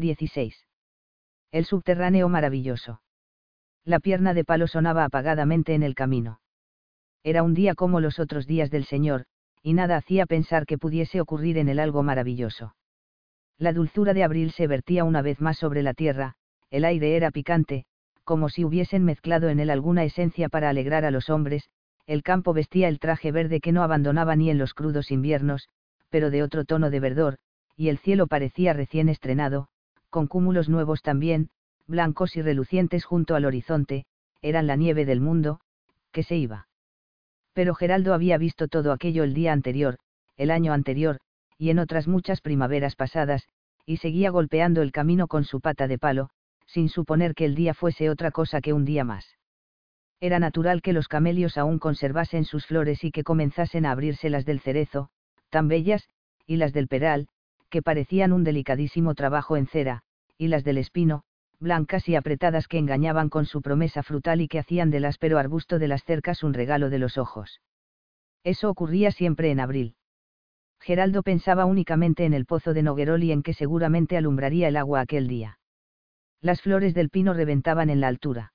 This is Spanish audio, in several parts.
16. El subterráneo maravilloso. La pierna de palo sonaba apagadamente en el camino. Era un día como los otros días del Señor, y nada hacía pensar que pudiese ocurrir en él algo maravilloso. La dulzura de abril se vertía una vez más sobre la tierra, el aire era picante, como si hubiesen mezclado en él alguna esencia para alegrar a los hombres, el campo vestía el traje verde que no abandonaba ni en los crudos inviernos, pero de otro tono de verdor, y el cielo parecía recién estrenado, con cúmulos nuevos también, blancos y relucientes junto al horizonte, eran la nieve del mundo, que se iba. Pero Geraldo había visto todo aquello el día anterior, el año anterior, y en otras muchas primaveras pasadas, y seguía golpeando el camino con su pata de palo, sin suponer que el día fuese otra cosa que un día más. Era natural que los camelios aún conservasen sus flores y que comenzasen a abrirse las del cerezo, tan bellas, y las del peral, que parecían un delicadísimo trabajo en cera, y las del espino, blancas y apretadas que engañaban con su promesa frutal y que hacían del áspero arbusto de las cercas un regalo de los ojos. Eso ocurría siempre en abril. Geraldo pensaba únicamente en el pozo de Noguerol y en que seguramente alumbraría el agua aquel día. Las flores del pino reventaban en la altura.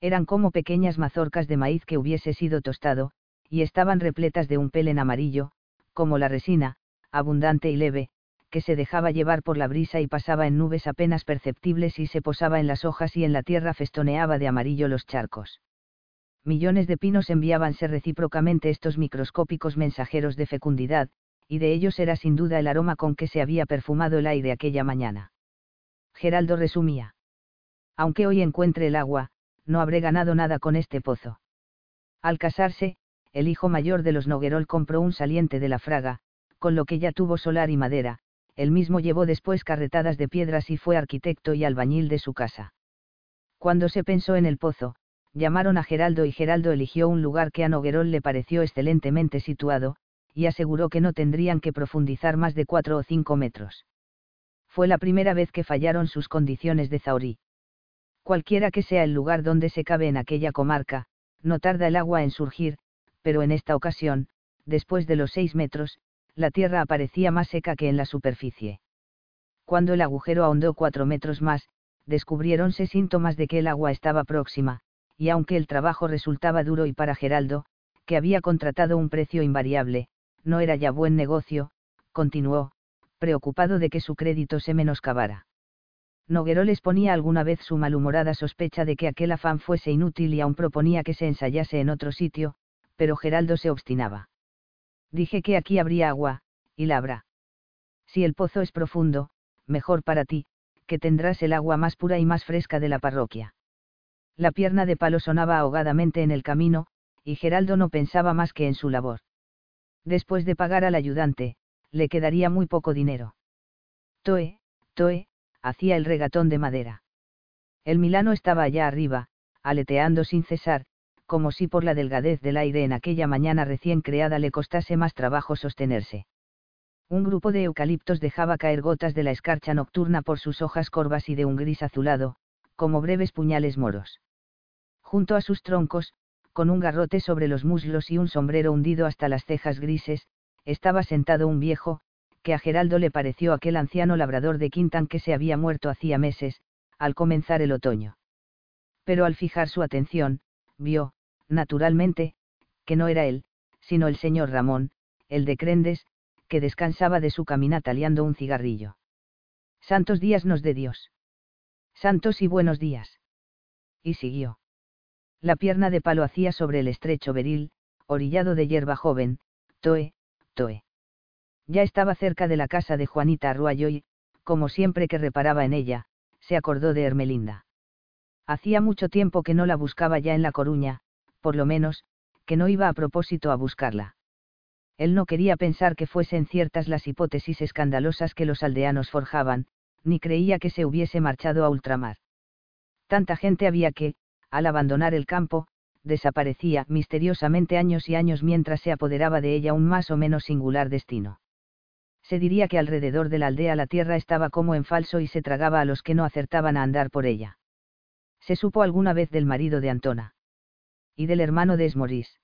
Eran como pequeñas mazorcas de maíz que hubiese sido tostado, y estaban repletas de un pelen amarillo, como la resina, abundante y leve, que se dejaba llevar por la brisa y pasaba en nubes apenas perceptibles y se posaba en las hojas y en la tierra festoneaba de amarillo los charcos. Millones de pinos enviábanse recíprocamente estos microscópicos mensajeros de fecundidad, y de ellos era sin duda el aroma con que se había perfumado el aire aquella mañana. Geraldo resumía. Aunque hoy encuentre el agua, no habré ganado nada con este pozo. Al casarse, el hijo mayor de los Noguerol compró un saliente de la fraga, con lo que ya tuvo solar y madera, él mismo llevó después carretadas de piedras y fue arquitecto y albañil de su casa. Cuando se pensó en el pozo, llamaron a Geraldo y Geraldo eligió un lugar que a Noguerol le pareció excelentemente situado, y aseguró que no tendrían que profundizar más de cuatro o cinco metros. Fue la primera vez que fallaron sus condiciones de zaurí. Cualquiera que sea el lugar donde se cabe en aquella comarca, no tarda el agua en surgir, pero en esta ocasión, después de los seis metros, la tierra aparecía más seca que en la superficie. Cuando el agujero ahondó cuatro metros más, descubriéronse síntomas de que el agua estaba próxima, y aunque el trabajo resultaba duro y para Geraldo, que había contratado un precio invariable, no era ya buen negocio, continuó, preocupado de que su crédito se menoscabara. Noguero les ponía alguna vez su malhumorada sospecha de que aquel afán fuese inútil y aún proponía que se ensayase en otro sitio, pero Geraldo se obstinaba. Dije que aquí habría agua, y la habrá. Si el pozo es profundo, mejor para ti, que tendrás el agua más pura y más fresca de la parroquia. La pierna de palo sonaba ahogadamente en el camino, y Geraldo no pensaba más que en su labor. Después de pagar al ayudante, le quedaría muy poco dinero. Toe, Toe, hacía el regatón de madera. El Milano estaba allá arriba, aleteando sin cesar, como si por la delgadez del aire en aquella mañana recién creada le costase más trabajo sostenerse. Un grupo de eucaliptos dejaba caer gotas de la escarcha nocturna por sus hojas corvas y de un gris azulado, como breves puñales moros. Junto a sus troncos, con un garrote sobre los muslos y un sombrero hundido hasta las cejas grises, estaba sentado un viejo, que a Geraldo le pareció aquel anciano labrador de Quintan que se había muerto hacía meses, al comenzar el otoño. Pero al fijar su atención, vio, naturalmente, que no era él, sino el señor Ramón, el de Crendes, que descansaba de su caminata liando un cigarrillo. Santos días nos de Dios. Santos y buenos días. Y siguió. La pierna de palo hacía sobre el estrecho beril, orillado de hierba joven, toe, toe. Ya estaba cerca de la casa de Juanita Arruayo y, como siempre que reparaba en ella, se acordó de Hermelinda. Hacía mucho tiempo que no la buscaba ya en La Coruña, por lo menos, que no iba a propósito a buscarla. Él no quería pensar que fuesen ciertas las hipótesis escandalosas que los aldeanos forjaban, ni creía que se hubiese marchado a ultramar. Tanta gente había que, al abandonar el campo, desaparecía misteriosamente años y años mientras se apoderaba de ella un más o menos singular destino. Se diría que alrededor de la aldea la tierra estaba como en falso y se tragaba a los que no acertaban a andar por ella. Se supo alguna vez del marido de Antona y del hermano de Esmorís.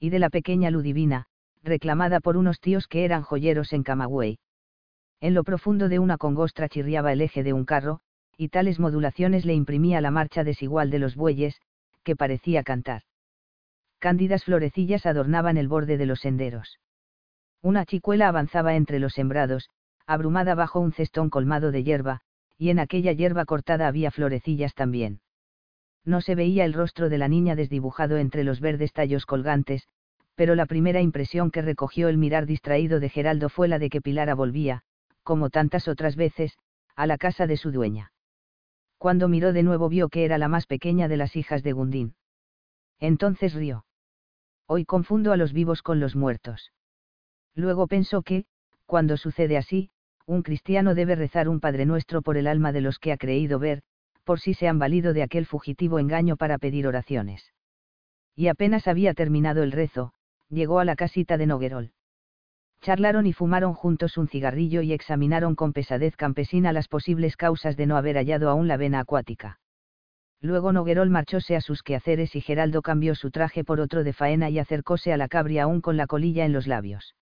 Y de la pequeña Ludivina, reclamada por unos tíos que eran joyeros en Camagüey. En lo profundo de una congostra chirriaba el eje de un carro, y tales modulaciones le imprimía la marcha desigual de los bueyes, que parecía cantar. Cándidas florecillas adornaban el borde de los senderos. Una chicuela avanzaba entre los sembrados, abrumada bajo un cestón colmado de hierba, y en aquella hierba cortada había florecillas también. No se veía el rostro de la niña desdibujado entre los verdes tallos colgantes, pero la primera impresión que recogió el mirar distraído de Geraldo fue la de que Pilara volvía, como tantas otras veces, a la casa de su dueña. Cuando miró de nuevo vio que era la más pequeña de las hijas de Gundín. Entonces rió. Hoy confundo a los vivos con los muertos. Luego pensó que, cuando sucede así, un cristiano debe rezar un Padre Nuestro por el alma de los que ha creído ver, por si se han valido de aquel fugitivo engaño para pedir oraciones. Y apenas había terminado el rezo, llegó a la casita de Noguerol. Charlaron y fumaron juntos un cigarrillo y examinaron con pesadez campesina las posibles causas de no haber hallado aún la vena acuática. Luego Noguerol marchóse a sus quehaceres y Geraldo cambió su traje por otro de faena y acercóse a la cabria aún con la colilla en los labios.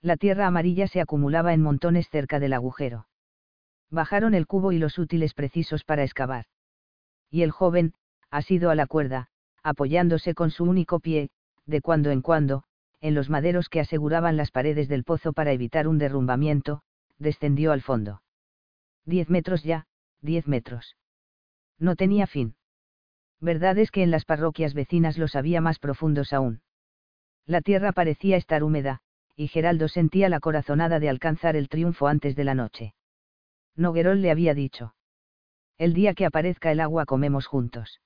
La tierra amarilla se acumulaba en montones cerca del agujero. Bajaron el cubo y los útiles precisos para excavar. Y el joven, asido a la cuerda, apoyándose con su único pie, de cuando en cuando, en los maderos que aseguraban las paredes del pozo para evitar un derrumbamiento, descendió al fondo. Diez metros ya, diez metros. No tenía fin. Verdad es que en las parroquias vecinas los había más profundos aún. La tierra parecía estar húmeda, y Geraldo sentía la corazonada de alcanzar el triunfo antes de la noche. Noguerol le había dicho. El día que aparezca el agua comemos juntos.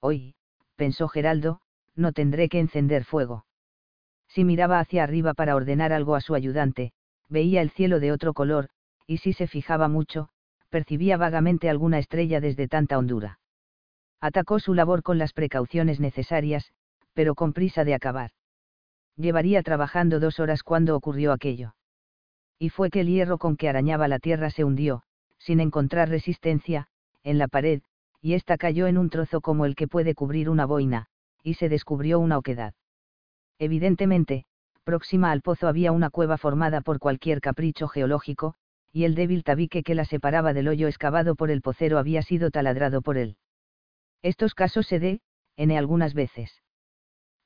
Hoy, pensó Geraldo, no tendré que encender fuego. Si miraba hacia arriba para ordenar algo a su ayudante, veía el cielo de otro color, y si se fijaba mucho, percibía vagamente alguna estrella desde tanta hondura. Atacó su labor con las precauciones necesarias, pero con prisa de acabar. Llevaría trabajando dos horas cuando ocurrió aquello. Y fue que el hierro con que arañaba la tierra se hundió, sin encontrar resistencia, en la pared, y ésta cayó en un trozo como el que puede cubrir una boina, y se descubrió una oquedad. Evidentemente, próxima al pozo había una cueva formada por cualquier capricho geológico, y el débil tabique que la separaba del hoyo excavado por el pocero había sido taladrado por él. Estos casos se de, n algunas veces.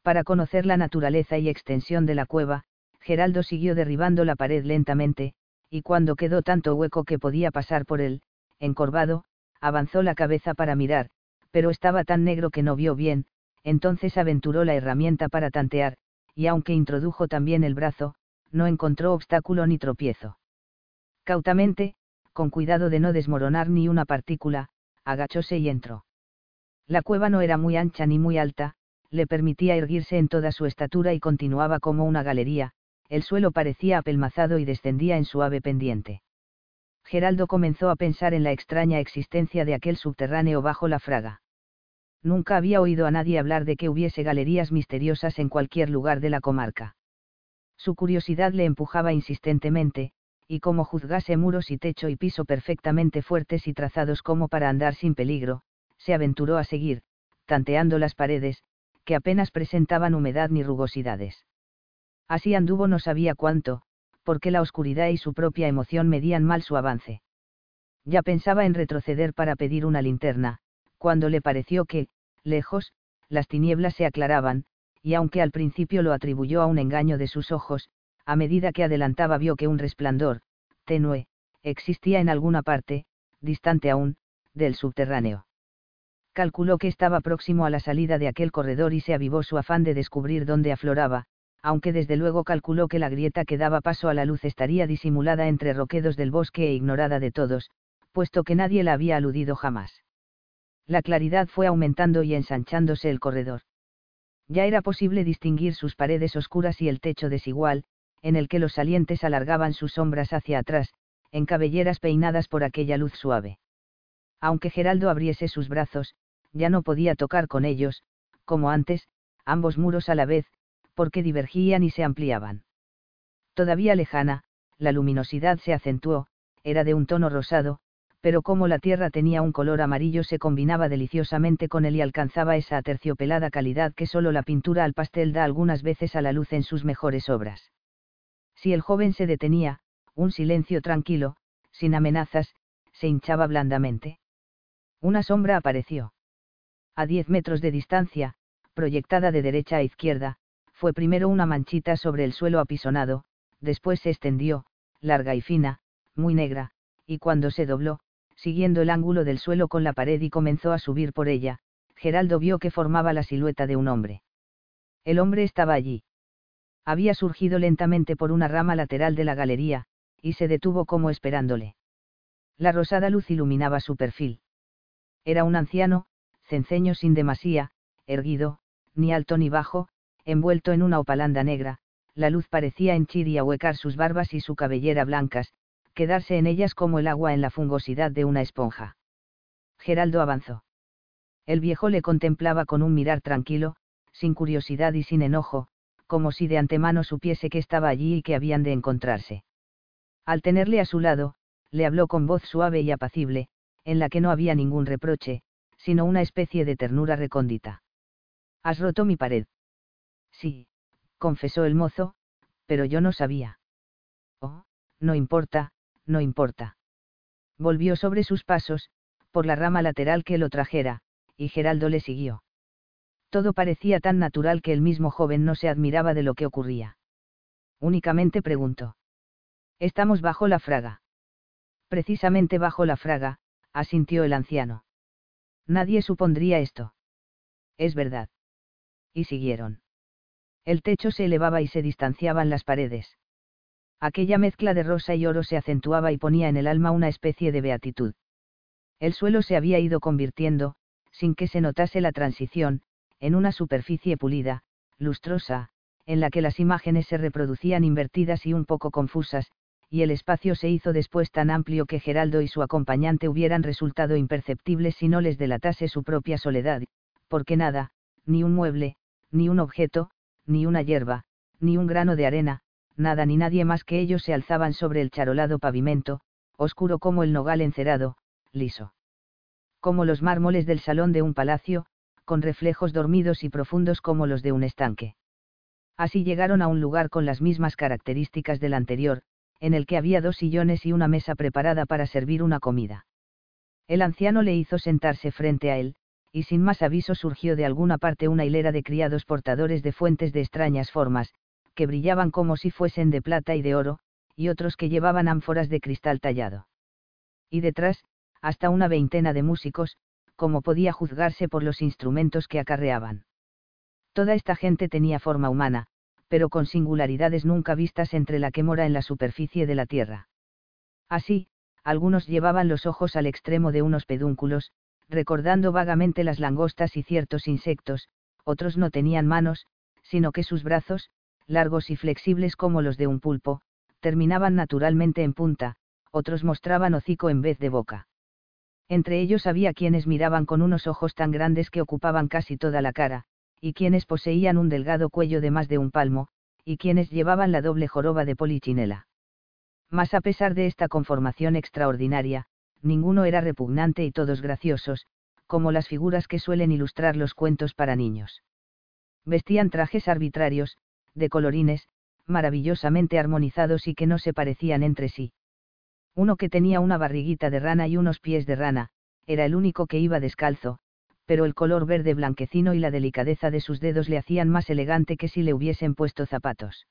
Para conocer la naturaleza y extensión de la cueva, Geraldo siguió derribando la pared lentamente, y cuando quedó tanto hueco que podía pasar por él, encorvado, avanzó la cabeza para mirar, pero estaba tan negro que no vio bien, entonces aventuró la herramienta para tantear, y aunque introdujo también el brazo, no encontró obstáculo ni tropiezo. Cautamente, con cuidado de no desmoronar ni una partícula, agachóse y entró. La cueva no era muy ancha ni muy alta, le permitía erguirse en toda su estatura y continuaba como una galería, el suelo parecía apelmazado y descendía en suave pendiente. Geraldo comenzó a pensar en la extraña existencia de aquel subterráneo bajo la fraga. Nunca había oído a nadie hablar de que hubiese galerías misteriosas en cualquier lugar de la comarca. Su curiosidad le empujaba insistentemente, y como juzgase muros y techo y piso perfectamente fuertes y trazados como para andar sin peligro, se aventuró a seguir, tanteando las paredes, que apenas presentaban humedad ni rugosidades. Así anduvo no sabía cuánto, porque la oscuridad y su propia emoción medían mal su avance. Ya pensaba en retroceder para pedir una linterna, cuando le pareció que, lejos, las tinieblas se aclaraban, y aunque al principio lo atribuyó a un engaño de sus ojos, a medida que adelantaba vio que un resplandor, tenue, existía en alguna parte, distante aún, del subterráneo. Calculó que estaba próximo a la salida de aquel corredor y se avivó su afán de descubrir dónde afloraba, aunque desde luego calculó que la grieta que daba paso a la luz estaría disimulada entre roquedos del bosque e ignorada de todos, puesto que nadie la había aludido jamás. La claridad fue aumentando y ensanchándose el corredor. Ya era posible distinguir sus paredes oscuras y el techo desigual, en el que los salientes alargaban sus sombras hacia atrás, en cabelleras peinadas por aquella luz suave. Aunque Geraldo abriese sus brazos, ya no podía tocar con ellos, como antes, ambos muros a la vez, porque divergían y se ampliaban. Todavía lejana, la luminosidad se acentuó, era de un tono rosado, pero como la tierra tenía un color amarillo se combinaba deliciosamente con él y alcanzaba esa aterciopelada calidad que solo la pintura al pastel da algunas veces a la luz en sus mejores obras. Si el joven se detenía, Un silencio tranquilo, sin amenazas, se hinchaba blandamente. Una sombra apareció. A diez metros de distancia, proyectada de derecha a izquierda, fue primero una manchita sobre el suelo apisonado, después se extendió, larga y fina, muy negra, y cuando se dobló, siguiendo el ángulo del suelo con la pared y comenzó a subir por ella, Geraldo vio que formaba la silueta de un hombre. El hombre estaba allí. Había surgido lentamente por una rama lateral de la galería, y se detuvo como esperándole. La rosada luz iluminaba su perfil. Era un anciano, cenceño sin demasía, erguido, ni alto ni bajo, envuelto en una opalanda negra, la luz parecía henchir y ahuecar sus barbas y su cabellera blancas, quedarse en ellas como el agua en la fungosidad de una esponja. Geraldo avanzó. El viejo le contemplaba con un mirar tranquilo, sin curiosidad y sin enojo, como si de antemano supiese que estaba allí y que habían de encontrarse. Al tenerle a su lado, le habló con voz suave y apacible, en la que no había ningún reproche, sino una especie de ternura recóndita. Has roto mi pared. Sí, confesó el mozo, pero yo no sabía. Oh, no importa, no importa. Volvió sobre sus pasos, por la rama lateral que lo trajera, y Geraldo le siguió. Todo parecía tan natural que el mismo joven no se admiraba de lo que ocurría. Únicamente preguntó. Estamos bajo la fraga. Precisamente bajo la fraga, asintió el anciano. Nadie supondría esto. Es verdad. Y siguieron. El techo se elevaba y se distanciaban las paredes. Aquella mezcla de rosa y oro se acentuaba y ponía en el alma una especie de beatitud. El suelo se había ido convirtiendo, sin que se notase la transición, en una superficie pulida, lustrosa, en la que las imágenes se reproducían invertidas y un poco confusas, y el espacio se hizo después tan amplio que Geraldo y su acompañante hubieran resultado imperceptibles si no les delatase su propia soledad, porque nada, ni un mueble, ni un objeto, ni una hierba, ni un grano de arena, nada ni nadie más que ellos se alzaban sobre el charolado pavimento, oscuro como el nogal encerado, liso. Como los mármoles del salón de un palacio, con reflejos dormidos y profundos como los de un estanque. Así llegaron a un lugar con las mismas características del anterior, en el que había dos sillones y una mesa preparada para servir una comida. El anciano le hizo sentarse frente a él, y sin más aviso surgió de alguna parte una hilera de criados portadores de fuentes de extrañas formas, que brillaban como si fuesen de plata y de oro, y otros que llevaban ánforas de cristal tallado. Y detrás, hasta una veintena de músicos, como podía juzgarse por los instrumentos que acarreaban. Toda esta gente tenía forma humana, pero con singularidades nunca vistas entre la que mora en la superficie de la tierra. Así, algunos llevaban los ojos al extremo de unos pedúnculos, recordando vagamente las langostas y ciertos insectos, otros no tenían manos, sino que sus brazos, largos y flexibles como los de un pulpo, terminaban naturalmente en punta, otros mostraban hocico en vez de boca. Entre ellos había quienes miraban con unos ojos tan grandes que ocupaban casi toda la cara, y quienes poseían un delgado cuello de más de un palmo, y quienes llevaban la doble joroba de polichinela. Mas a pesar de esta conformación extraordinaria, ninguno era repugnante y todos graciosos, como las figuras que suelen ilustrar los cuentos para niños. Vestían trajes arbitrarios, de colorines, maravillosamente armonizados y que no se parecían entre sí. Uno que tenía una barriguita de rana y unos pies de rana, era el único que iba descalzo, pero el color verde blanquecino y la delicadeza de sus dedos le hacían más elegante que si le hubiesen puesto zapatos.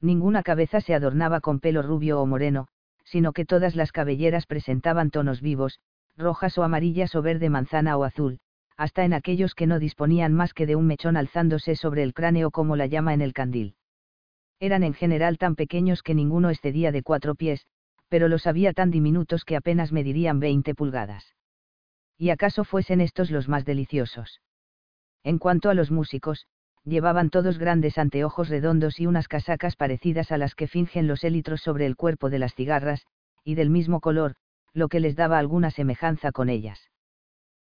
Ninguna cabeza se adornaba con pelo rubio o moreno, sino que todas las cabelleras presentaban tonos vivos, rojas o amarillas o verde manzana o azul, hasta en aquellos que no disponían más que de un mechón alzándose sobre el cráneo como la llama en el candil. Eran en general tan pequeños que ninguno excedía de cuatro pies, pero los había tan diminutos que apenas medirían veinte pulgadas. ¿Y acaso fuesen estos los más deliciosos? En cuanto a los músicos, llevaban todos grandes anteojos redondos y unas casacas parecidas a las que fingen los élitros sobre el cuerpo de las cigarras, y del mismo color, lo que les daba alguna semejanza con ellas.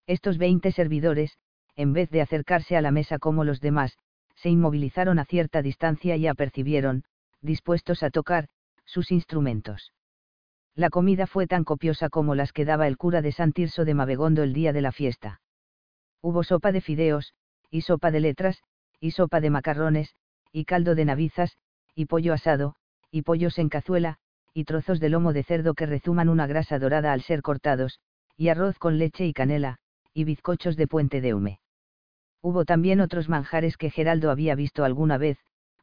Estos veinte servidores, en vez de acercarse a la mesa como los demás, se inmovilizaron a cierta distancia y apercibieron, dispuestos a tocar, sus instrumentos. La comida fue tan copiosa como las que daba el cura de San Tirso de Mavegondo el día de la fiesta. Hubo sopa de fideos, y sopa de letras, y sopa de macarrones, y caldo de navizas, y pollo asado, y pollos en cazuela, y trozos de lomo de cerdo que rezuman una grasa dorada al ser cortados, y arroz con leche y canela, y bizcochos de puente de hume. Hubo también otros manjares que Geraldo había visto alguna vez,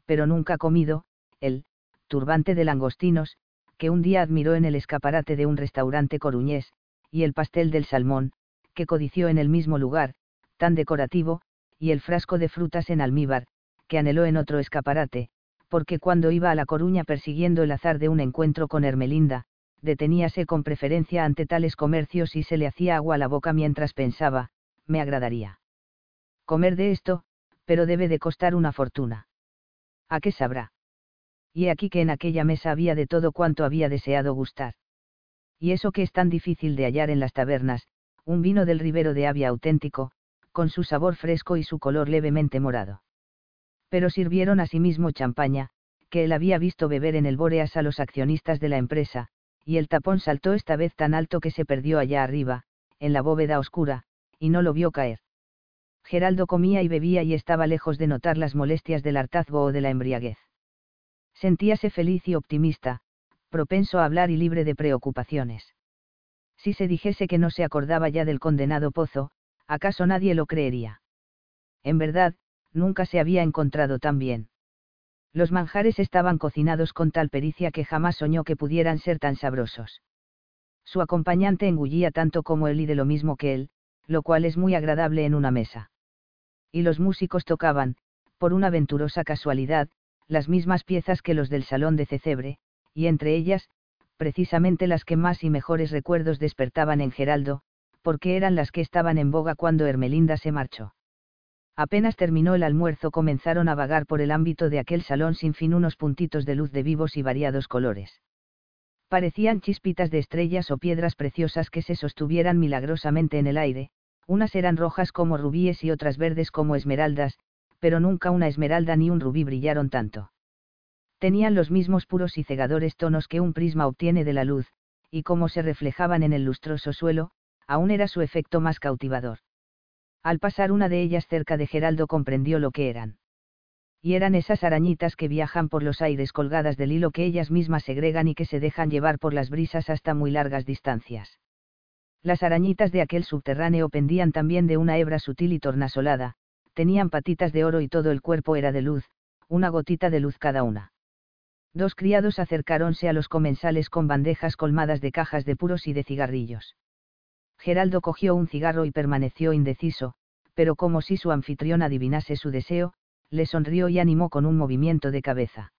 pero nunca comido, el turbante de langostinos, que un día admiró en el escaparate de un restaurante coruñés, y el pastel del salmón, que codició en el mismo lugar, tan decorativo, y el frasco de frutas en almíbar, que anheló en otro escaparate, porque cuando iba a La Coruña persiguiendo el azar de un encuentro con Hermelinda, deteníase con preferencia ante tales comercios y se le hacía agua a la boca mientras pensaba, me agradaría. Comer de esto, pero debe de costar una fortuna. ¿A qué sabrá? Y aquí que en aquella mesa había de todo cuanto había deseado gustar. Y eso que es tan difícil de hallar en las tabernas, un vino del Ribero de Avia auténtico, con su sabor fresco y su color levemente morado. Pero sirvieron asimismo champaña, que él había visto beber en el Bóreas a los accionistas de la empresa, y el tapón saltó esta vez tan alto que se perdió allá arriba, en la bóveda oscura, y no lo vio caer. Geraldo comía y bebía y estaba lejos de notar las molestias del hartazgo o de la embriaguez. Sentíase feliz y optimista, propenso a hablar y libre de preocupaciones. Si se dijese que no se acordaba ya del condenado pozo, ¿acaso nadie lo creería? En verdad, nunca se había encontrado tan bien. Los manjares estaban cocinados con tal pericia que jamás soñó que pudieran ser tan sabrosos. Su acompañante engullía tanto como él y de lo mismo que él, lo cual es muy agradable en una mesa. Y los músicos tocaban, por una venturosa casualidad, las mismas piezas que los del salón de Cecebre, y entre ellas, precisamente las que más y mejores recuerdos despertaban en Geraldo, porque eran las que estaban en boga cuando Hermelinda se marchó. Apenas terminó el almuerzo comenzaron a vagar por el ámbito de aquel salón sin fin unos puntitos de luz de vivos y variados colores. Parecían chispitas de estrellas o piedras preciosas que se sostuvieran milagrosamente en el aire, unas eran rojas como rubíes y otras verdes como esmeraldas, pero nunca una esmeralda ni un rubí brillaron tanto. Tenían los mismos puros y cegadores tonos que un prisma obtiene de la luz, y como se reflejaban en el lustroso suelo, aún era su efecto más cautivador. Al pasar una de ellas cerca de Geraldo comprendió lo que eran. Y eran esas arañitas que viajan por los aires colgadas del hilo que ellas mismas segregan y que se dejan llevar por las brisas hasta muy largas distancias. Las arañitas de aquel subterráneo pendían también de una hebra sutil y tornasolada, tenían patitas de oro y todo el cuerpo era de luz, una gotita de luz cada una. Dos criados acercáronse a los comensales con bandejas colmadas de cajas de puros y de cigarrillos. Geraldo cogió un cigarro y permaneció indeciso, pero como si su anfitrión adivinase su deseo, le sonrió y animó con un movimiento de cabeza.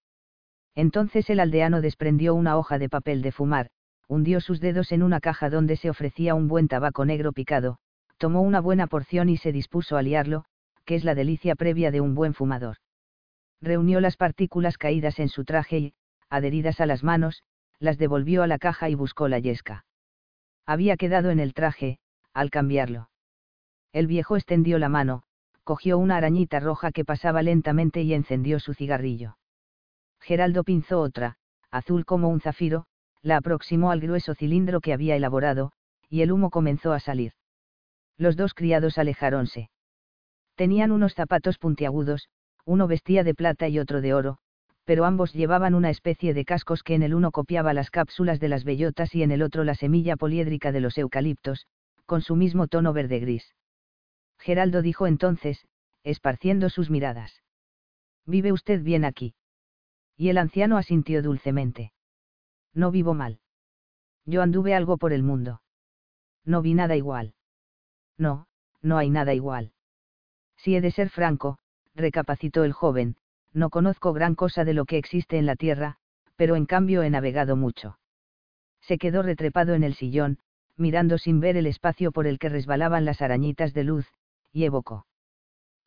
Entonces el aldeano desprendió una hoja de papel de fumar, hundió sus dedos en una caja donde se ofrecía un buen tabaco negro picado, tomó una buena porción y se dispuso a liarlo, que es la delicia previa de un buen fumador. Reunió las partículas caídas en su traje y, adheridas a las manos, las devolvió a la caja y buscó la yesca había quedado en el traje, al cambiarlo. El viejo extendió la mano, cogió una arañita roja que pasaba lentamente y encendió su cigarrillo. Geraldo pinzó otra, azul como un zafiro, la aproximó al grueso cilindro que había elaborado, y el humo comenzó a salir. Los dos criados alejáronse. Tenían unos zapatos puntiagudos, uno vestía de plata y otro de oro, pero ambos llevaban una especie de cascos que en el uno copiaba las cápsulas de las bellotas y en el otro la semilla poliédrica de los eucaliptos, con su mismo tono verde gris. Geraldo dijo entonces, esparciendo sus miradas. ¿Vive usted bien aquí? Y el anciano asintió dulcemente. No vivo mal. Yo anduve algo por el mundo. No vi nada igual. No, no hay nada igual. Si he de ser franco, recapacitó el joven, no conozco gran cosa de lo que existe en la Tierra, pero en cambio he navegado mucho. Se quedó retrepado en el sillón, mirando sin ver el espacio por el que resbalaban las arañitas de luz, y evocó.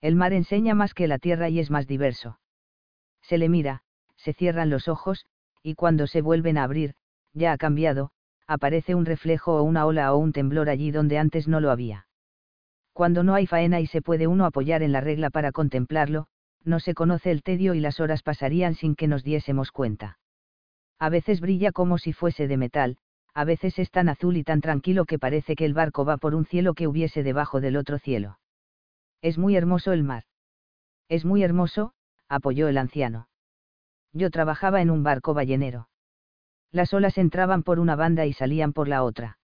El mar enseña más que la tierra y es más diverso. Se le mira, se cierran los ojos, y cuando se vuelven a abrir, ya ha cambiado, aparece un reflejo o una ola o un temblor allí donde antes no lo había. Cuando no hay faena y se puede uno apoyar en la regla para contemplarlo, no se conoce el tedio y las horas pasarían sin que nos diésemos cuenta. A veces brilla como si fuese de metal, a veces es tan azul y tan tranquilo que parece que el barco va por un cielo que hubiese debajo del otro cielo. Es muy hermoso el mar. Es muy hermoso, apoyó el anciano. Yo trabajaba en un barco ballenero. Las olas entraban por una banda y salían por la otra.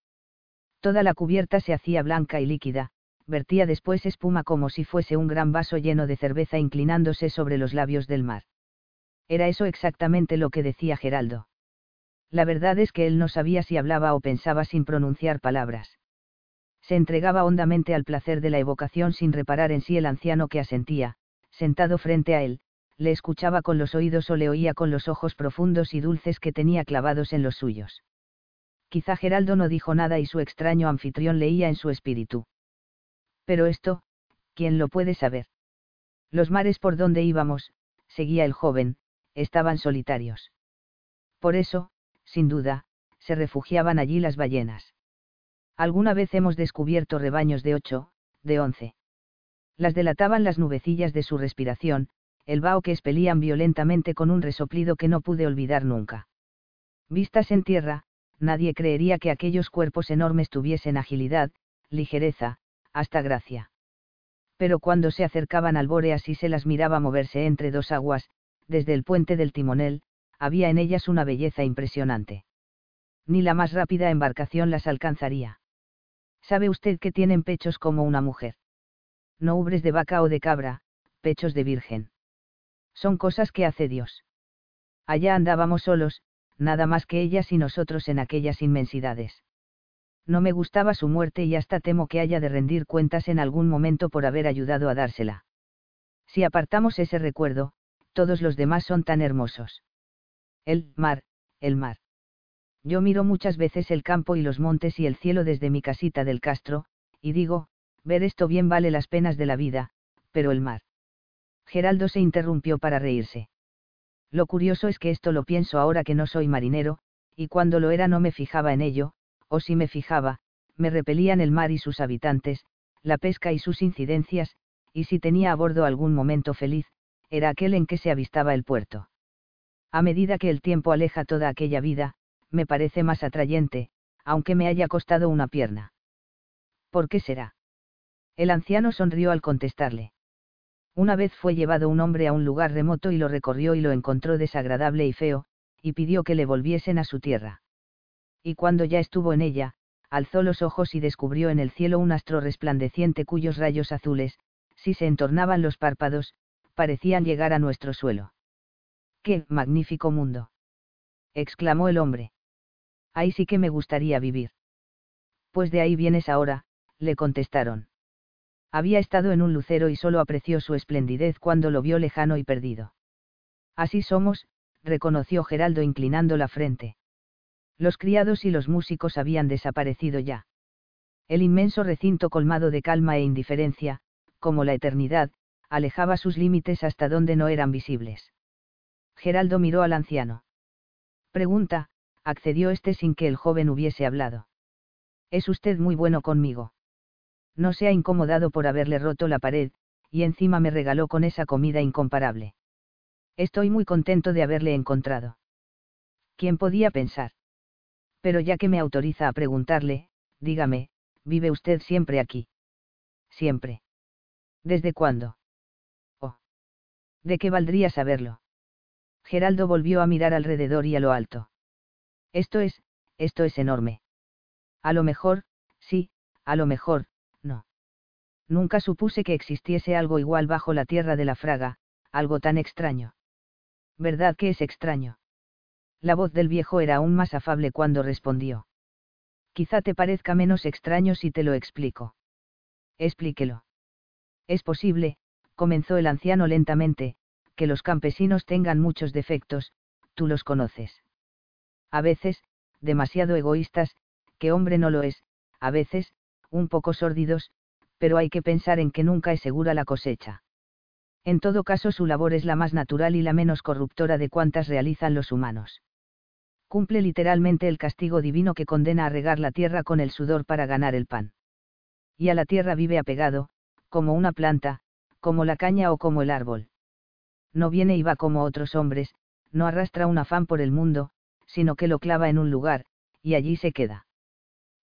Toda la cubierta se hacía blanca y líquida, vertía después espuma como si fuese un gran vaso lleno de cerveza inclinándose sobre los labios del mar. Era eso exactamente lo que decía Geraldo. La verdad es que él no sabía si hablaba o pensaba sin pronunciar palabras. Se entregaba hondamente al placer de la evocación sin reparar en sí el anciano que asentía, sentado frente a él, le escuchaba con los oídos o le oía con los ojos profundos y dulces que tenía clavados en los suyos. Quizá Geraldo no dijo nada y su extraño anfitrión leía en su espíritu. Pero esto, ¿quién lo puede saber? Los mares por donde íbamos, seguía el joven, estaban solitarios. Por eso, sin duda, se refugiaban allí las ballenas. Alguna vez hemos descubierto rebaños de ocho, de once. Las delataban las nubecillas de su respiración, el vaho que expelían violentamente con un resoplido que no pude olvidar nunca. Vistas en tierra, nadie creería que aquellos cuerpos enormes tuviesen agilidad, ligereza, hasta gracia. Pero cuando se acercaban al Bóreas y se las miraba moverse entre dos aguas, desde el puente del timonel, había en ellas una belleza impresionante. Ni la más rápida embarcación las alcanzaría. ¿Sabe usted que tienen pechos como una mujer? No ubres de vaca o de cabra, pechos de virgen. Son cosas que hace Dios. Allá andábamos solos, nada más que ellas y nosotros en aquellas inmensidades no me gustaba su muerte y hasta temo que haya de rendir cuentas en algún momento por haber ayudado a dársela. Si apartamos ese recuerdo, todos los demás son tan hermosos. El mar, el mar. Yo miro muchas veces el campo y los montes y el cielo desde mi casita del Castro, y digo, ver esto bien vale las penas de la vida, pero el mar. Geraldo se interrumpió para reírse. Lo curioso es que esto lo pienso ahora que no soy marinero, y cuando lo era no me fijaba en ello, o si me fijaba, me repelían el mar y sus habitantes, la pesca y sus incidencias, y si tenía a bordo algún momento feliz, era aquel en que se avistaba el puerto. A medida que el tiempo aleja toda aquella vida, me parece más atrayente, aunque me haya costado una pierna. ¿Por qué será? El anciano sonrió al contestarle. Una vez fue llevado un hombre a un lugar remoto y lo recorrió y lo encontró desagradable y feo, y pidió que le volviesen a su tierra y cuando ya estuvo en ella, alzó los ojos y descubrió en el cielo un astro resplandeciente cuyos rayos azules, si se entornaban los párpados, parecían llegar a nuestro suelo. ¡Qué magnífico mundo! exclamó el hombre. Ahí sí que me gustaría vivir. Pues de ahí vienes ahora, le contestaron. Había estado en un lucero y solo apreció su esplendidez cuando lo vio lejano y perdido. Así somos, reconoció Geraldo inclinando la frente. Los criados y los músicos habían desaparecido ya. El inmenso recinto colmado de calma e indiferencia, como la eternidad, alejaba sus límites hasta donde no eran visibles. Geraldo miró al anciano. Pregunta, accedió este sin que el joven hubiese hablado. Es usted muy bueno conmigo. No se ha incomodado por haberle roto la pared, y encima me regaló con esa comida incomparable. Estoy muy contento de haberle encontrado. ¿Quién podía pensar? Pero ya que me autoriza a preguntarle, dígame, ¿vive usted siempre aquí? Siempre. ¿Desde cuándo? Oh. ¿De qué valdría saberlo? Geraldo volvió a mirar alrededor y a lo alto. Esto es, esto es enorme. A lo mejor, sí, a lo mejor, no. Nunca supuse que existiese algo igual bajo la tierra de la fraga, algo tan extraño. ¿Verdad que es extraño? La voz del viejo era aún más afable cuando respondió. Quizá te parezca menos extraño si te lo explico. Explíquelo. Es posible, comenzó el anciano lentamente, que los campesinos tengan muchos defectos, tú los conoces. A veces, demasiado egoístas, que hombre no lo es, a veces, un poco sórdidos, pero hay que pensar en que nunca es segura la cosecha. En todo caso su labor es la más natural y la menos corruptora de cuantas realizan los humanos cumple literalmente el castigo divino que condena a regar la tierra con el sudor para ganar el pan. Y a la tierra vive apegado, como una planta, como la caña o como el árbol. No viene y va como otros hombres, no arrastra un afán por el mundo, sino que lo clava en un lugar, y allí se queda.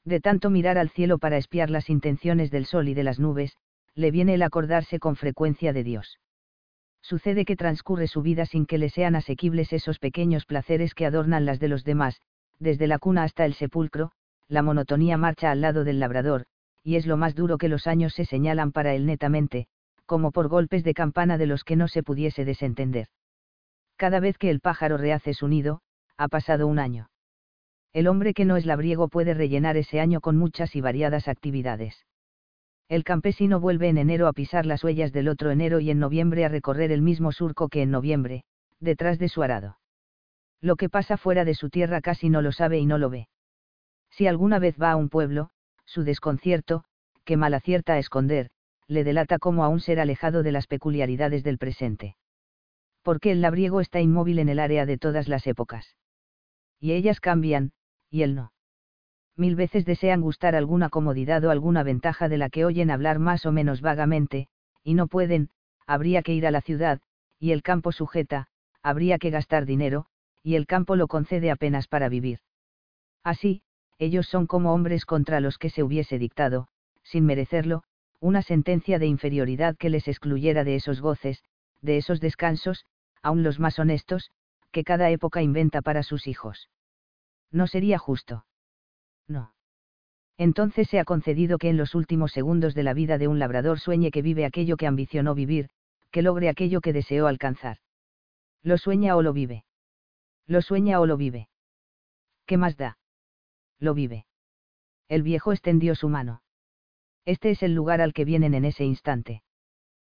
De tanto mirar al cielo para espiar las intenciones del sol y de las nubes, le viene el acordarse con frecuencia de Dios sucede que transcurre su vida sin que le sean asequibles esos pequeños placeres que adornan las de los demás, Desde la cuna hasta el sepulcro, la monotonía marcha al lado del labrador, y es lo más duro que los años se señalan para él netamente, como por golpes de campana de los que no se pudiese desentender. Cada vez que el pájaro rehace su nido, ha pasado un año. El hombre que no es labriego puede rellenar ese año con muchas y variadas actividades. El campesino vuelve en enero a pisar las huellas del otro enero y en noviembre a recorrer el mismo surco que en noviembre, detrás de su arado. Lo que pasa fuera de su tierra casi no lo sabe y no lo ve. Si alguna vez va a un pueblo, su desconcierto, que mal acierta a esconder, le delata como a un ser alejado de las peculiaridades del presente. Porque el labriego está inmóvil en el área de todas las épocas. Y ellas cambian, y él no mil veces desean gustar alguna comodidad o alguna ventaja de la que oyen hablar más o menos vagamente, y no pueden, habría que ir a la ciudad, y el campo sujeta, habría que gastar dinero, y el campo lo concede apenas para vivir. Así, ellos son como hombres contra los que se hubiese dictado, sin merecerlo, una sentencia de inferioridad que les excluyera de esos goces, de esos descansos, aun los más honestos, que cada época inventa para sus hijos. No sería justo no. Entonces se ha concedido que en los últimos segundos de la vida de un labrador sueñe que vive aquello que ambicionó vivir, que logre aquello que deseó alcanzar. Lo sueña o lo vive. Lo sueña o lo vive. ¿Qué más da? Lo vive. El viejo extendió su mano. Este es el lugar al que vienen en ese instante.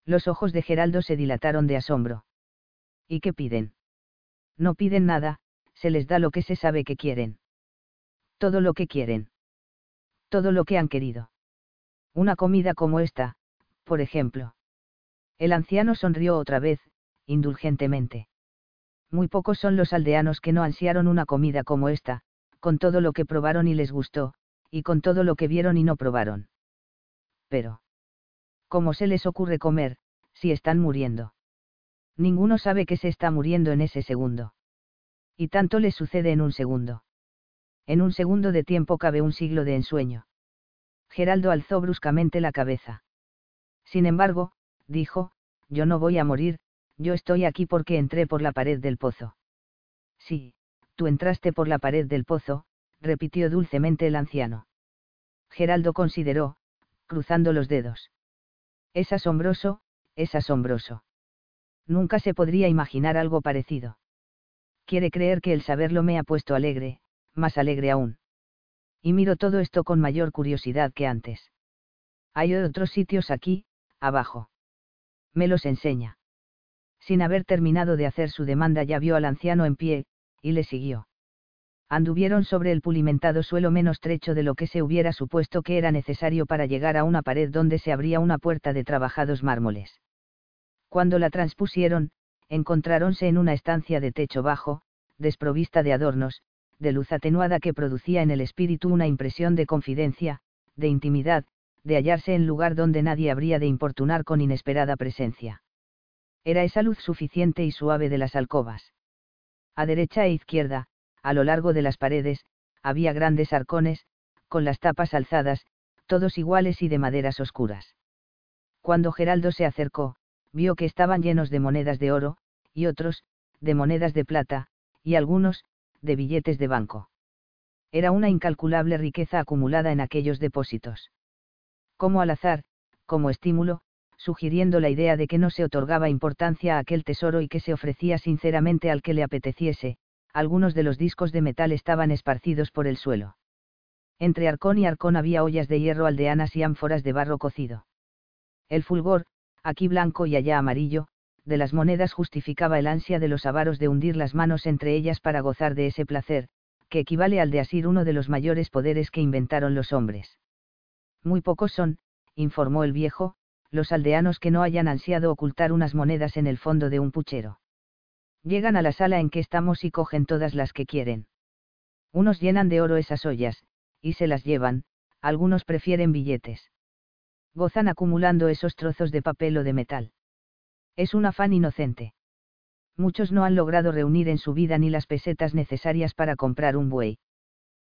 Los ojos de Geraldo se dilataron de asombro. ¿Y qué piden? No piden nada, se les da lo que se sabe que quieren todo lo que quieren. Todo lo que han querido. Una comida como esta, por ejemplo. El anciano sonrió otra vez, indulgentemente. Muy pocos son los aldeanos que no ansiaron una comida como esta, con todo lo que probaron y les gustó, y con todo lo que vieron y no probaron. Pero. ¿Cómo se les ocurre comer, si están muriendo? Ninguno sabe que se está muriendo en ese segundo. Y tanto les sucede en un segundo. En un segundo de tiempo cabe un siglo de ensueño. Geraldo alzó bruscamente la cabeza. Sin embargo, dijo, yo no voy a morir, yo estoy aquí porque entré por la pared del pozo. Sí, tú entraste por la pared del pozo, repitió dulcemente el anciano. Geraldo consideró, cruzando los dedos. Es asombroso, es asombroso. Nunca se podría imaginar algo parecido. Quiere creer que el saberlo me ha puesto alegre, más alegre aún. Y miro todo esto con mayor curiosidad que antes. Hay otros sitios aquí, abajo. Me los enseña. Sin haber terminado de hacer su demanda ya vio al anciano en pie, y le siguió. Anduvieron sobre el pulimentado suelo menos trecho de lo que se hubiera supuesto que era necesario para llegar a una pared donde se abría una puerta de trabajados mármoles. Cuando la transpusieron, encontráronse en una estancia de techo bajo, desprovista de adornos, de luz atenuada que producía en el espíritu una impresión de confidencia, de intimidad, de hallarse en lugar donde nadie habría de importunar con inesperada presencia. Era esa luz suficiente y suave de las alcobas. A derecha e izquierda, a lo largo de las paredes, había grandes arcones, con las tapas alzadas, todos iguales y de maderas oscuras. Cuando Geraldo se acercó, vio que estaban llenos de monedas de oro, y otros, de monedas de plata, y algunos, de billetes de banco. Era una incalculable riqueza acumulada en aquellos depósitos. Como al azar, como estímulo, sugiriendo la idea de que no se otorgaba importancia a aquel tesoro y que se ofrecía sinceramente al que le apeteciese, algunos de los discos de metal estaban esparcidos por el suelo. Entre arcón y arcón había ollas de hierro aldeanas y ánforas de barro cocido. El fulgor, aquí blanco y allá amarillo, de las monedas justificaba el ansia de los avaros de hundir las manos entre ellas para gozar de ese placer, que equivale al de asir uno de los mayores poderes que inventaron los hombres. Muy pocos son, informó el viejo, los aldeanos que no hayan ansiado ocultar unas monedas en el fondo de un puchero. Llegan a la sala en que estamos y cogen todas las que quieren. Unos llenan de oro esas ollas, y se las llevan, algunos prefieren billetes. Gozan acumulando esos trozos de papel o de metal. Es un afán inocente. Muchos no han logrado reunir en su vida ni las pesetas necesarias para comprar un buey.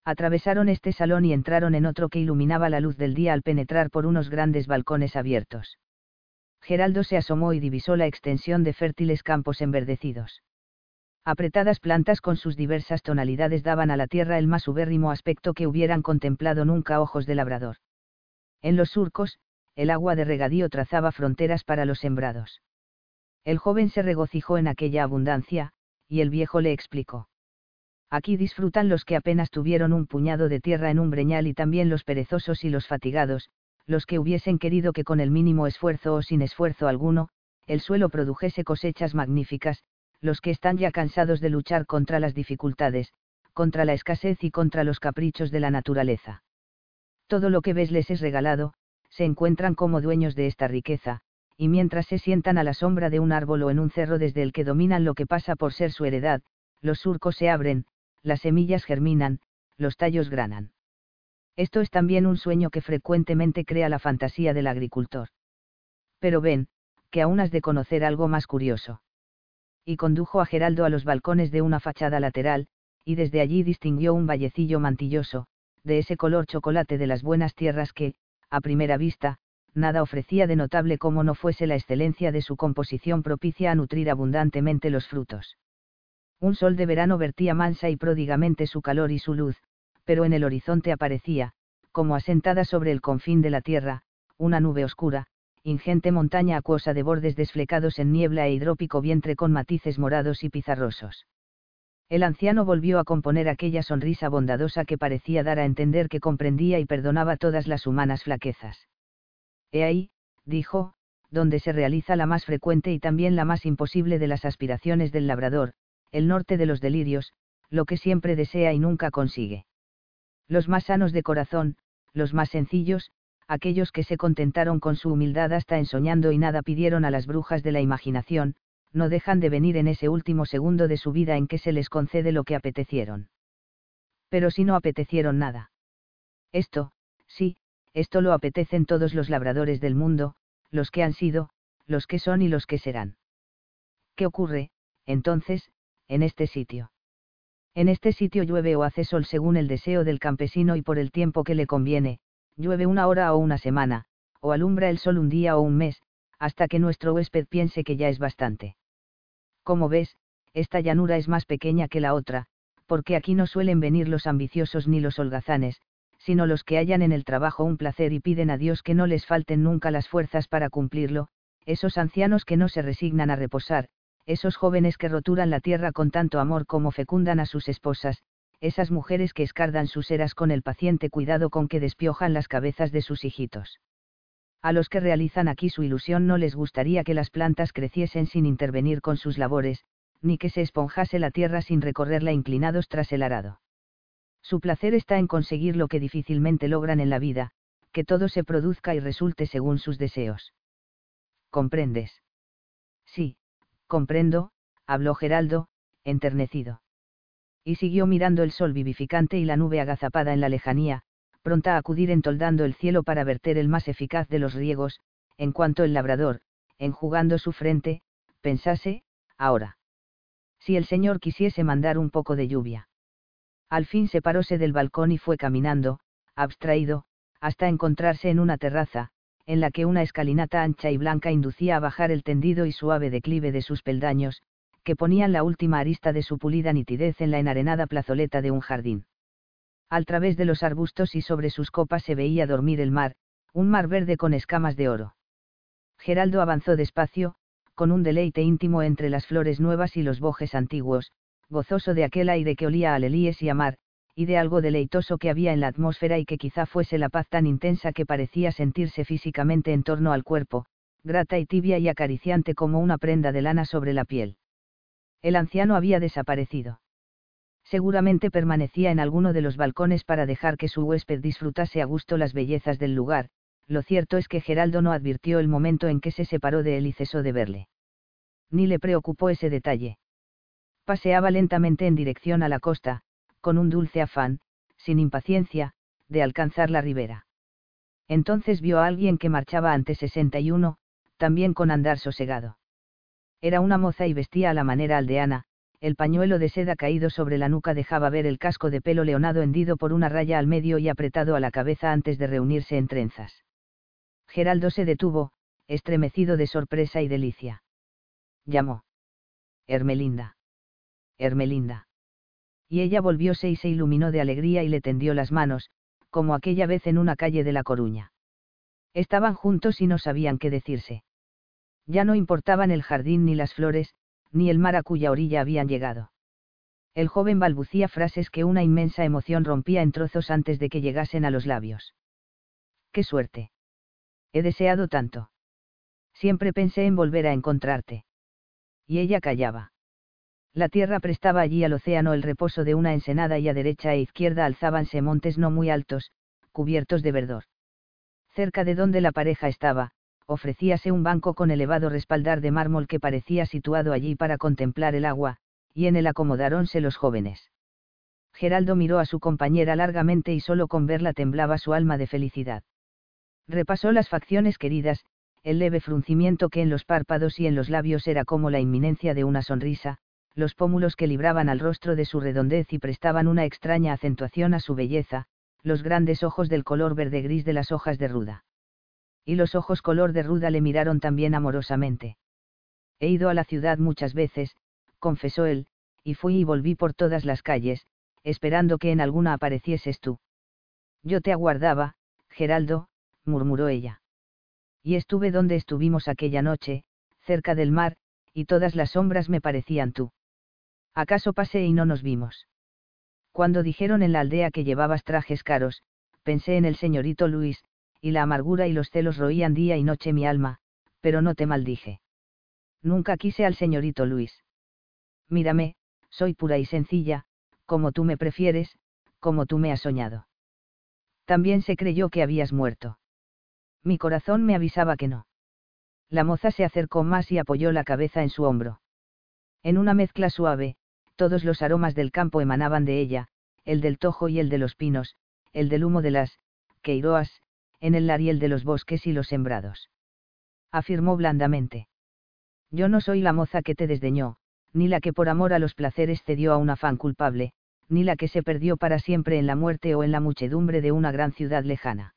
Atravesaron este salón y entraron en otro que iluminaba la luz del día al penetrar por unos grandes balcones abiertos. Geraldo se asomó y divisó la extensión de fértiles campos enverdecidos. Apretadas plantas con sus diversas tonalidades daban a la tierra el más ubérrimo aspecto que hubieran contemplado nunca ojos de labrador. En los surcos, el agua de regadío trazaba fronteras para los sembrados. El joven se regocijó en aquella abundancia, y el viejo le explicó. Aquí disfrutan los que apenas tuvieron un puñado de tierra en un breñal y también los perezosos y los fatigados, los que hubiesen querido que con el mínimo esfuerzo o sin esfuerzo alguno, el suelo produjese cosechas magníficas, los que están ya cansados de luchar contra las dificultades, contra la escasez y contra los caprichos de la naturaleza. Todo lo que ves les es regalado, se encuentran como dueños de esta riqueza, y mientras se sientan a la sombra de un árbol o en un cerro desde el que dominan lo que pasa por ser su heredad, los surcos se abren, las semillas germinan, los tallos granan. Esto es también un sueño que frecuentemente crea la fantasía del agricultor. Pero ven, que aún has de conocer algo más curioso. Y condujo a Geraldo a los balcones de una fachada lateral, y desde allí distinguió un vallecillo mantilloso, de ese color chocolate de las buenas tierras que, a primera vista, nada ofrecía de notable como no fuese la excelencia de su composición propicia a nutrir abundantemente los frutos. Un sol de verano vertía mansa y pródigamente su calor y su luz, pero en el horizonte aparecía, como asentada sobre el confín de la tierra, una nube oscura, ingente montaña acuosa de bordes desflecados en niebla e hidrópico vientre con matices morados y pizarrosos. El anciano volvió a componer aquella sonrisa bondadosa que parecía dar a entender que comprendía y perdonaba todas las humanas flaquezas. He ahí, dijo, donde se realiza la más frecuente y también la más imposible de las aspiraciones del labrador, el norte de los delirios, lo que siempre desea y nunca consigue. Los más sanos de corazón, los más sencillos, aquellos que se contentaron con su humildad hasta ensoñando y nada pidieron a las brujas de la imaginación, no dejan de venir en ese último segundo de su vida en que se les concede lo que apetecieron. Pero si no apetecieron nada. Esto, sí, esto lo apetecen todos los labradores del mundo, los que han sido, los que son y los que serán. ¿Qué ocurre, entonces, en este sitio? En este sitio llueve o hace sol según el deseo del campesino y por el tiempo que le conviene, llueve una hora o una semana, o alumbra el sol un día o un mes, hasta que nuestro huésped piense que ya es bastante. Como ves, esta llanura es más pequeña que la otra, porque aquí no suelen venir los ambiciosos ni los holgazanes, sino los que hallan en el trabajo un placer y piden a Dios que no les falten nunca las fuerzas para cumplirlo, esos ancianos que no se resignan a reposar, esos jóvenes que roturan la tierra con tanto amor como fecundan a sus esposas, esas mujeres que escardan sus eras con el paciente cuidado con que despiojan las cabezas de sus hijitos. A los que realizan aquí su ilusión no les gustaría que las plantas creciesen sin intervenir con sus labores, ni que se esponjase la tierra sin recorrerla inclinados tras el arado. Su placer está en conseguir lo que difícilmente logran en la vida, que todo se produzca y resulte según sus deseos. ¿Comprendes? Sí, comprendo, habló Geraldo, enternecido. Y siguió mirando el sol vivificante y la nube agazapada en la lejanía, pronta a acudir entoldando el cielo para verter el más eficaz de los riegos, en cuanto el labrador, enjugando su frente, pensase, ahora. Si el Señor quisiese mandar un poco de lluvia. Al fin separóse del balcón y fue caminando, abstraído, hasta encontrarse en una terraza, en la que una escalinata ancha y blanca inducía a bajar el tendido y suave declive de sus peldaños, que ponían la última arista de su pulida nitidez en la enarenada plazoleta de un jardín. Al través de los arbustos y sobre sus copas se veía dormir el mar, un mar verde con escamas de oro. Geraldo avanzó despacio, con un deleite íntimo entre las flores nuevas y los bojes antiguos, gozoso de aquel aire que olía a lelíes y a mar, y de algo deleitoso que había en la atmósfera y que quizá fuese la paz tan intensa que parecía sentirse físicamente en torno al cuerpo, grata y tibia y acariciante como una prenda de lana sobre la piel. El anciano había desaparecido seguramente permanecía en alguno de los balcones para dejar que su huésped disfrutase a gusto las bellezas del lugar, lo cierto es que Geraldo no advirtió el momento en que se separó de él y cesó de verle. Ni le preocupó ese detalle. Paseaba lentamente en dirección a la costa, con un dulce afán, sin impaciencia, de alcanzar la ribera. Entonces vio a alguien que marchaba ante 61, también con andar sosegado. Era una moza y vestía a la manera aldeana, el pañuelo de seda caído sobre la nuca dejaba ver el casco de pelo leonado hendido por una raya al medio y apretado a la cabeza antes de reunirse en trenzas. Geraldo se detuvo, estremecido de sorpresa y delicia. Llamó. Hermelinda. Hermelinda. Y ella volvióse y se iluminó de alegría y le tendió las manos, como aquella vez en una calle de La Coruña. Estaban juntos y no sabían qué decirse. Ya no importaban el jardín ni las flores, ni el mar a cuya orilla habían llegado. El joven balbucía frases que una inmensa emoción rompía en trozos antes de que llegasen a los labios. ¡Qué suerte! He deseado tanto. Siempre pensé en volver a encontrarte. Y ella callaba. La tierra prestaba allí al océano el reposo de una ensenada y a derecha e izquierda alzábanse montes no muy altos, cubiertos de verdor. Cerca de donde la pareja estaba, ofrecíase un banco con elevado respaldar de mármol que parecía situado allí para contemplar el agua, y en él acomodáronse los jóvenes. Geraldo miró a su compañera largamente y solo con verla temblaba su alma de felicidad. Repasó las facciones queridas, el leve fruncimiento que en los párpados y en los labios era como la inminencia de una sonrisa, los pómulos que libraban al rostro de su redondez y prestaban una extraña acentuación a su belleza, los grandes ojos del color verde gris de las hojas de ruda. Y los ojos color de ruda le miraron también amorosamente. He ido a la ciudad muchas veces, confesó él, y fui y volví por todas las calles, esperando que en alguna aparecieses tú. Yo te aguardaba, Geraldo, murmuró ella y estuve donde estuvimos aquella noche, cerca del mar, y todas las sombras me parecían tú. ¿Acaso pasé y no nos vimos? Cuando dijeron en la aldea que llevabas trajes caros, pensé en el señorito Luis, y la amargura y los celos roían día y noche mi alma, pero no te maldije. Nunca quise al señorito Luis. Mírame, soy pura y sencilla, como tú me prefieres, como tú me has soñado. También se creyó que habías muerto. Mi corazón me avisaba que no. La moza se acercó más y apoyó la cabeza en su hombro. En una mezcla suave, todos los aromas del campo emanaban de ella, el del tojo y el de los pinos, el del humo de las queiroas, en el lariel de los bosques y los sembrados. Afirmó blandamente. Yo no soy la moza que te desdeñó, ni la que por amor a los placeres cedió a un afán culpable, ni la que se perdió para siempre en la muerte o en la muchedumbre de una gran ciudad lejana.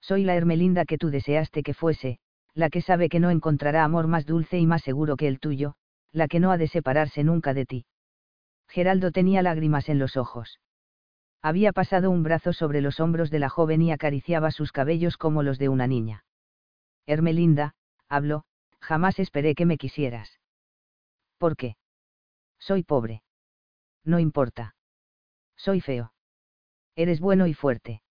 Soy la Hermelinda que tú deseaste que fuese, la que sabe que no encontrará amor más dulce y más seguro que el tuyo, la que no ha de separarse nunca de ti. Geraldo tenía lágrimas en los ojos. Había pasado un brazo sobre los hombros de la joven y acariciaba sus cabellos como los de una niña. Hermelinda, habló, jamás esperé que me quisieras. ¿Por qué? Soy pobre. No importa. Soy feo. Eres bueno y fuerte.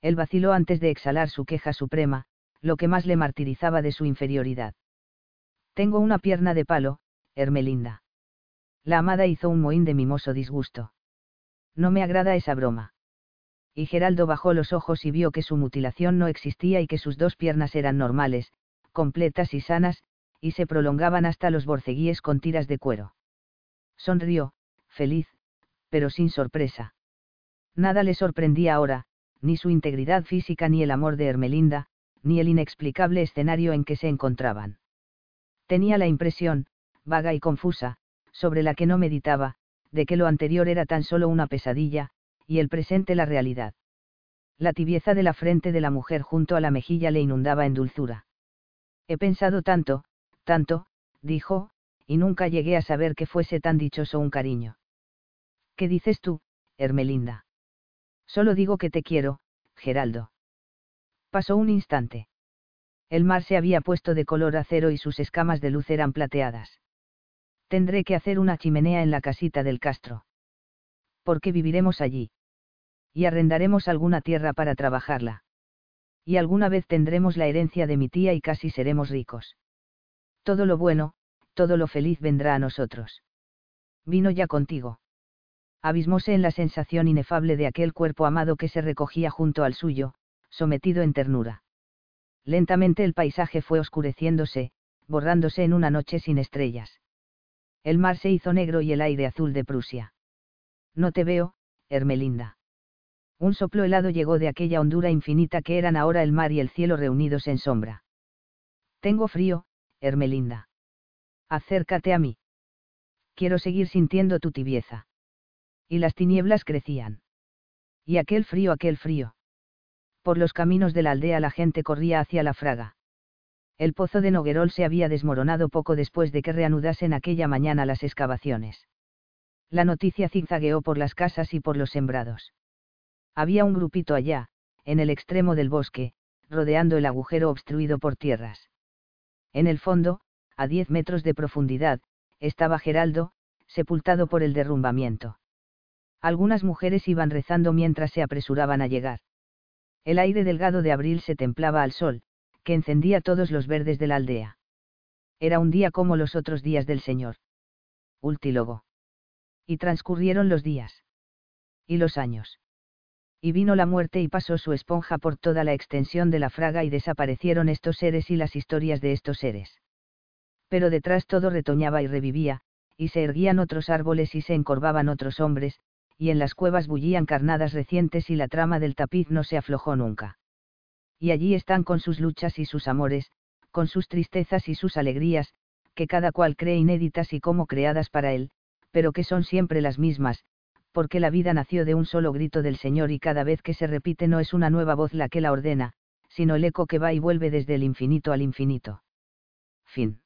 Él vaciló antes de exhalar su queja suprema, lo que más le martirizaba de su inferioridad. Tengo una pierna de palo, Hermelinda. La amada hizo un mohín de mimoso disgusto. No me agrada esa broma. Y Geraldo bajó los ojos y vio que su mutilación no existía y que sus dos piernas eran normales, completas y sanas, y se prolongaban hasta los borceguíes con tiras de cuero. Sonrió, feliz, pero sin sorpresa. Nada le sorprendía ahora, ni su integridad física ni el amor de Hermelinda, ni el inexplicable escenario en que se encontraban. Tenía la impresión, vaga y confusa, sobre la que no meditaba, de que lo anterior era tan solo una pesadilla, y el presente la realidad. La tibieza de la frente de la mujer junto a la mejilla le inundaba en dulzura. He pensado tanto, tanto, dijo, y nunca llegué a saber que fuese tan dichoso un cariño. ¿Qué dices tú, Hermelinda? Solo digo que te quiero, Geraldo. Pasó un instante. El mar se había puesto de color acero y sus escamas de luz eran plateadas. Tendré que hacer una chimenea en la casita del Castro. Porque viviremos allí. Y arrendaremos alguna tierra para trabajarla. Y alguna vez tendremos la herencia de mi tía y casi seremos ricos. Todo lo bueno, todo lo feliz vendrá a nosotros. Vino ya contigo abismóse en la sensación inefable de aquel cuerpo amado que se recogía junto al suyo, sometido en ternura. Lentamente el paisaje fue oscureciéndose, borrándose en una noche sin estrellas. El mar se hizo negro y el aire azul de Prusia. No te veo, Hermelinda. Un soplo helado llegó de aquella hondura infinita que eran ahora el mar y el cielo reunidos en sombra. Tengo frío, Hermelinda. Acércate a mí. Quiero seguir sintiendo tu tibieza. Y las tinieblas crecían. Y aquel frío, aquel frío. Por los caminos de la aldea la gente corría hacia la fraga. El pozo de Noguerol se había desmoronado poco después de que reanudasen aquella mañana las excavaciones. La noticia zigzagueó por las casas y por los sembrados. Había un grupito allá, en el extremo del bosque, rodeando el agujero obstruido por tierras. En el fondo, a diez metros de profundidad, estaba Geraldo, sepultado por el derrumbamiento. Algunas mujeres iban rezando mientras se apresuraban a llegar. El aire delgado de abril se templaba al sol, que encendía todos los verdes de la aldea. Era un día como los otros días del Señor. Ultílogo. Y transcurrieron los días. Y los años. Y vino la muerte y pasó su esponja por toda la extensión de la fraga y desaparecieron estos seres y las historias de estos seres. Pero detrás todo retoñaba y revivía, y se erguían otros árboles y se encorvaban otros hombres, y en las cuevas bullían carnadas recientes y la trama del tapiz no se aflojó nunca. Y allí están con sus luchas y sus amores, con sus tristezas y sus alegrías, que cada cual cree inéditas y como creadas para él, pero que son siempre las mismas, porque la vida nació de un solo grito del Señor y cada vez que se repite no es una nueva voz la que la ordena, sino el eco que va y vuelve desde el infinito al infinito. Fin.